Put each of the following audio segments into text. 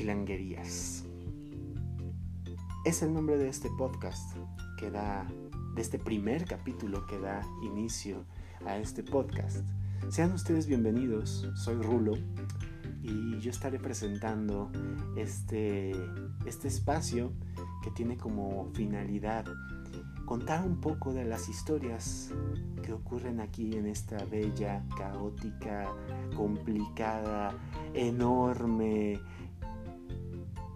Chilanguerías. Es el nombre de este podcast que da, de este primer capítulo que da inicio a este podcast. Sean ustedes bienvenidos, soy Rulo y yo estaré presentando este, este espacio que tiene como finalidad contar un poco de las historias que ocurren aquí en esta bella, caótica, complicada, enorme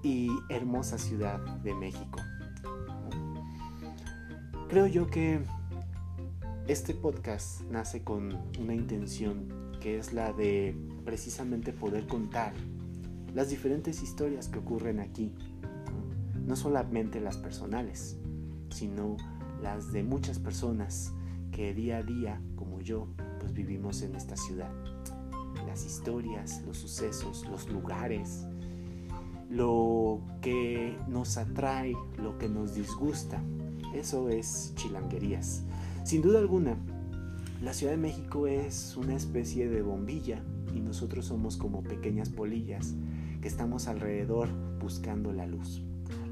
y hermosa ciudad de México. Creo yo que este podcast nace con una intención que es la de precisamente poder contar las diferentes historias que ocurren aquí, no solamente las personales, sino las de muchas personas que día a día, como yo, pues vivimos en esta ciudad. Las historias, los sucesos, los lugares, lo que nos atrae, lo que nos disgusta. Eso es chilanguerías. Sin duda alguna, la Ciudad de México es una especie de bombilla y nosotros somos como pequeñas polillas que estamos alrededor buscando la luz.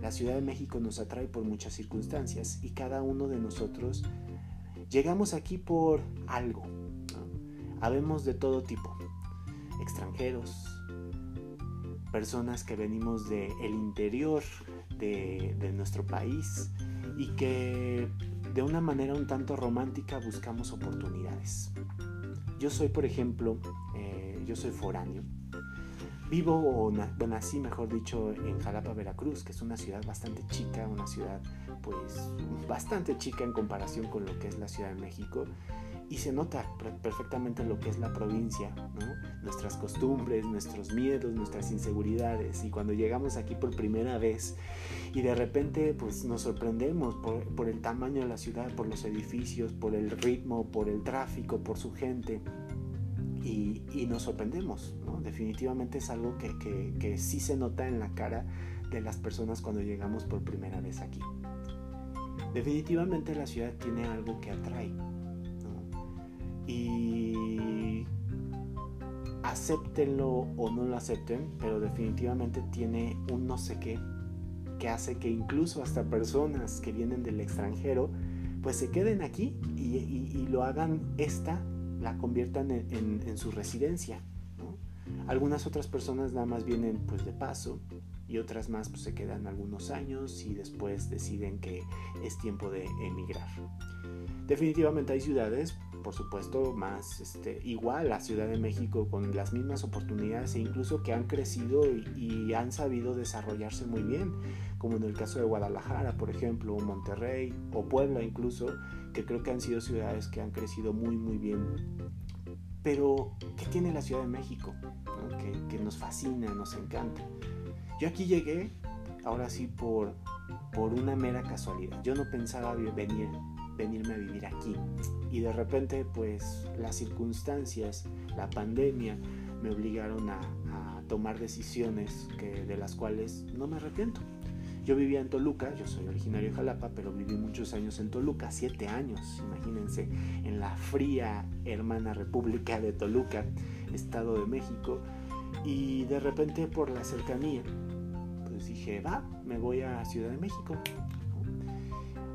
La Ciudad de México nos atrae por muchas circunstancias y cada uno de nosotros llegamos aquí por algo. Habemos de todo tipo, extranjeros, personas que venimos del interior de, nuestro país y que de una manera un tanto romántica buscamos oportunidades. Yo soy, por ejemplo, eh, yo soy foráneo, Vivo o nací, mejor dicho, en Jalapa, Veracruz, que es una ciudad bastante chica, una ciudad pues bastante chica en comparación con lo que es la Ciudad de México y se nota perfectamente lo que es la provincia, nuestras costumbres, nuestros miedos, nuestras inseguridades y cuando llegamos aquí por primera vez y de repente pues nos sorprendemos por, por el tamaño de la ciudad, por los edificios, por el ritmo, por el tráfico, por su gente y, nos sorprendemos. ¿no? Definitivamente es algo que, que, sí se nota en la cara de las personas cuando llegamos por primera vez aquí. Definitivamente la ciudad tiene algo que atrae. ¿no? Y acéptenlo o no lo acepten, pero definitivamente tiene un no sé qué que hace que incluso hasta personas que vienen del extranjero pues se queden aquí y, y lo hagan esta la conviertan en, su residencia. Algunas otras personas nada más vienen pues de paso y otras más pues, se quedan algunos años y después deciden que es tiempo de emigrar. Definitivamente hay ciudades, por supuesto, más este, igual a Ciudad de México con las mismas oportunidades e incluso que han crecido y, y, han sabido desarrollarse muy bien, como en el caso de Guadalajara, por ejemplo, o Monterrey o Puebla incluso, que creo que han sido ciudades que han crecido muy, muy bien. Pero, ¿qué tiene la Ciudad de México? Que, nos fascina, nos encanta. Yo aquí llegué, ahora sí, por, por una mera casualidad. Yo no pensaba venir, venirme a vivir aquí. Y de repente, pues, las circunstancias, la pandemia, me obligaron a, tomar decisiones que, de las cuales no me arrepiento. Yo vivía en Toluca, yo soy originario de Jalapa, pero viví muchos años en Toluca, siete años, imagínense, en la fría hermana República de Toluca, Estado de México, y de repente por la cercanía, pues dije, va, me voy a Ciudad de México.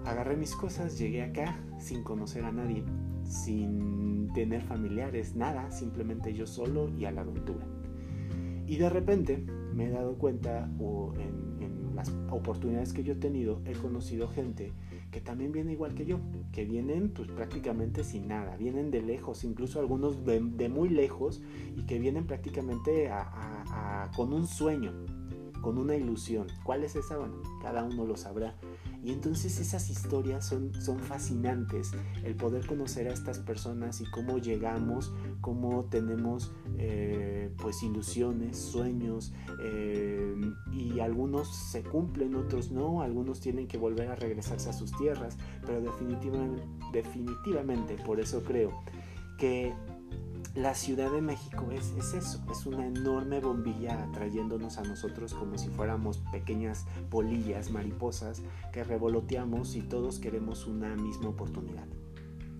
Agarré mis cosas, llegué acá sin conocer a nadie, sin tener familiares, nada, simplemente yo solo y a la aventura. Y de repente me he dado cuenta, o en las oportunidades que yo he tenido, he conocido gente que también viene igual que yo, que vienen pues prácticamente sin nada, vienen de lejos, incluso algunos de, muy lejos y que vienen prácticamente con un sueño, con una ilusión. ¿Cuál es esa? Bueno, cada uno lo sabrá. Y entonces esas historias son, son fascinantes, el poder conocer a estas personas y cómo llegamos, cómo tenemos eh, pues ilusiones, sueños, eh, y algunos se cumplen, otros no, algunos tienen que volver a regresarse a sus tierras, pero definitivamente, definitivamente por eso creo que la Ciudad de México es, eso, es una enorme bombilla atrayéndonos a nosotros como si fuéramos pequeñas polillas, mariposas que revoloteamos y todos queremos una misma oportunidad.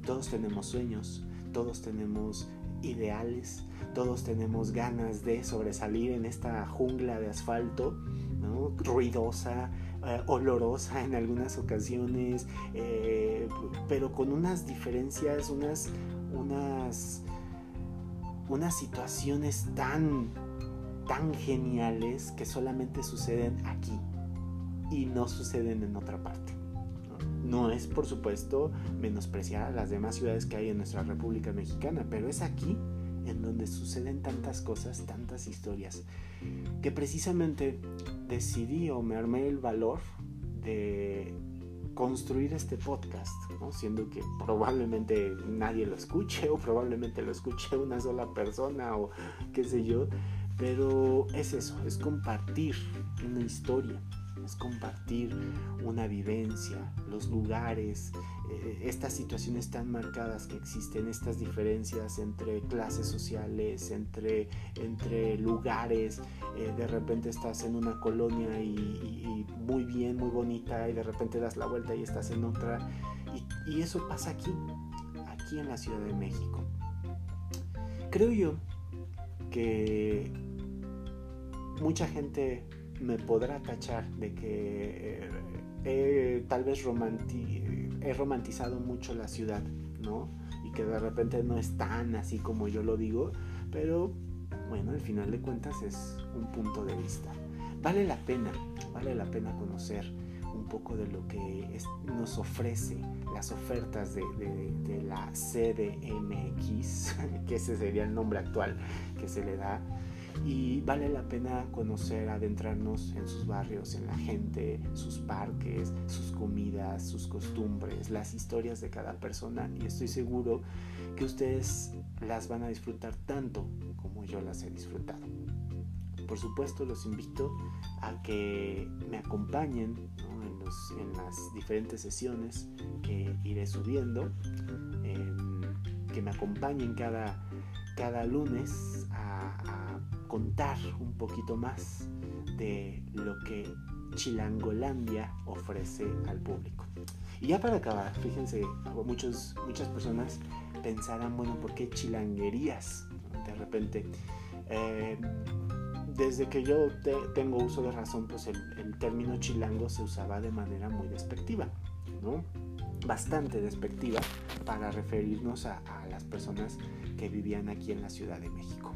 Todos tenemos sueños, todos tenemos ideales, todos tenemos ganas de sobresalir en esta jungla de asfalto, ruidosa, eh, olorosa en algunas ocasiones, eh, pero con unas diferencias, unas, unas, unas situaciones tan, tan geniales que solamente suceden aquí y no suceden en otra parte. No es, por supuesto, menospreciar a las demás ciudades que hay en nuestra República Mexicana, pero es aquí en donde suceden tantas cosas, tantas historias, que precisamente decidí o me armé el valor de construir este podcast, siendo que probablemente nadie lo escuche o probablemente lo escuche una sola persona o qué sé yo, pero es eso, es compartir una historia, es compartir una vivencia, los lugares, eh, estas situaciones tan marcadas que existen, estas diferencias entre clases sociales, entre, entre lugares, eh, de repente estás en una colonia y, muy bien, muy bonita, y de repente das la vuelta y estás en otra, y, y eso pasa aquí, aquí en la Ciudad de México. Creo yo que mucha gente me podrá tachar de que eh, tal vez he romantizado mucho la ciudad, ¿no? Y que de repente no es tan así como yo lo digo, pero bueno, al final de cuentas es un punto de vista. Vale la pena, vale la pena conocer un poco de lo que nos ofrece las ofertas de, de la CDMX, que ese sería el nombre actual que se le da y vale la pena conocer, adentrarnos en sus barrios, en la gente, sus parques, sus comidas, sus costumbres, las historias de cada persona y estoy seguro que ustedes las van a disfrutar tanto como yo las he disfrutado. Por supuesto los invito a que me acompañen en, las diferentes sesiones que iré subiendo, em, que me acompañen cada, cada lunes a contar un poquito más de lo que Chilangolandia ofrece al público. Y ya para acabar, fíjense, muchos, muchas personas pensarán, bueno, ¿por qué chilanguerías? De repente, eh, desde que yo tengo uso de razón, pues el, término chilango se usaba de manera muy despectiva, ¿no? Bastante despectiva para referirnos a las personas que vivían aquí en la Ciudad de México.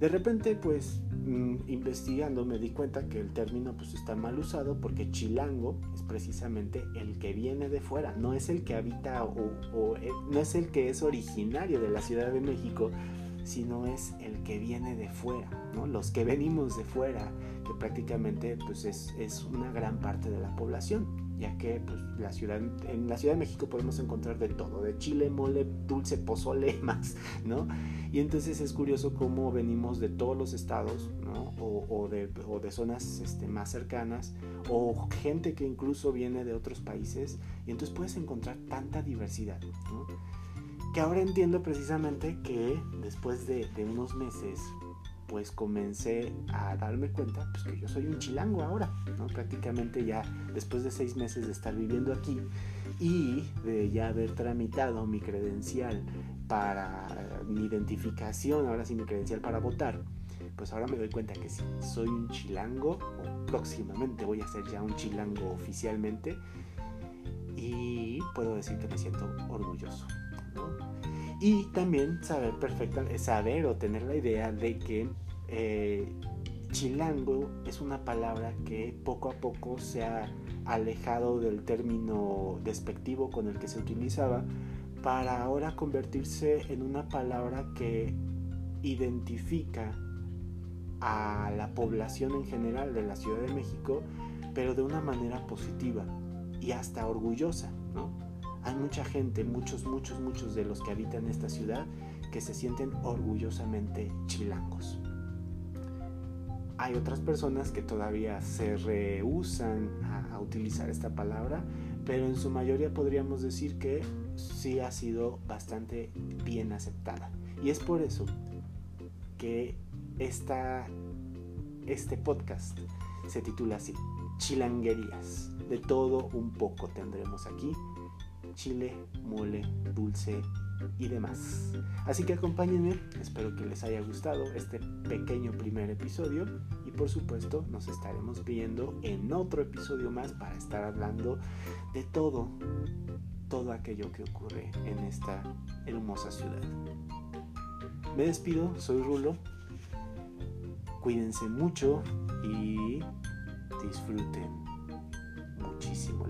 De repente, pues mm, investigando me di cuenta que el término pues está mal usado porque chilango es precisamente el que viene de fuera, no es el que habita o, eh, no es el que es originario de la Ciudad de México, sino es el que viene de fuera, ¿no? Los que venimos de fuera, que prácticamente pues es, es una gran parte de la población ya que pues, la ciudad, en la Ciudad de México podemos encontrar de todo, de chile, mole, dulce, pozole, más, ¿no? Y entonces es curioso cómo venimos de todos los estados, ¿no? O, de, o de, zonas este, más cercanas, o gente que incluso viene de otros países, y entonces puedes encontrar tanta diversidad. Que ahora entiendo precisamente que después de, de unos meses pues comencé a darme cuenta pues, que yo soy un chilango ahora, ¿no? prácticamente ya después de seis meses de estar viviendo aquí y de ya haber tramitado mi credencial para mi identificación, ahora sí mi credencial para votar, pues ahora me doy cuenta que sí, soy un chilango, o próximamente voy a ser ya un chilango oficialmente y puedo decir que me siento orgulloso. Y también saber perfectamente, saber o tener la idea de que eh, chilango es una palabra que poco a poco se ha alejado del término despectivo con el que se utilizaba para ahora convertirse en una palabra que identifica a la población en general de la Ciudad de México, pero de una manera positiva y hasta orgullosa. Hay mucha gente, muchos, muchos, muchos de los que habitan esta ciudad que se sienten orgullosamente chilangos. Hay otras personas que todavía se rehusan a, utilizar esta palabra, pero en su mayoría podríamos decir que sí ha sido bastante bien aceptada. Y es por eso que esta, este podcast se titula así, Chilanguerías. De todo un poco tendremos aquí chile, mole, dulce y demás. Así que acompáñenme, espero que les haya gustado este pequeño primer episodio y por supuesto nos estaremos viendo en otro episodio más para estar hablando de todo, todo aquello que ocurre en esta hermosa ciudad. Me despido, soy Rulo, cuídense mucho y disfruten muchísimo.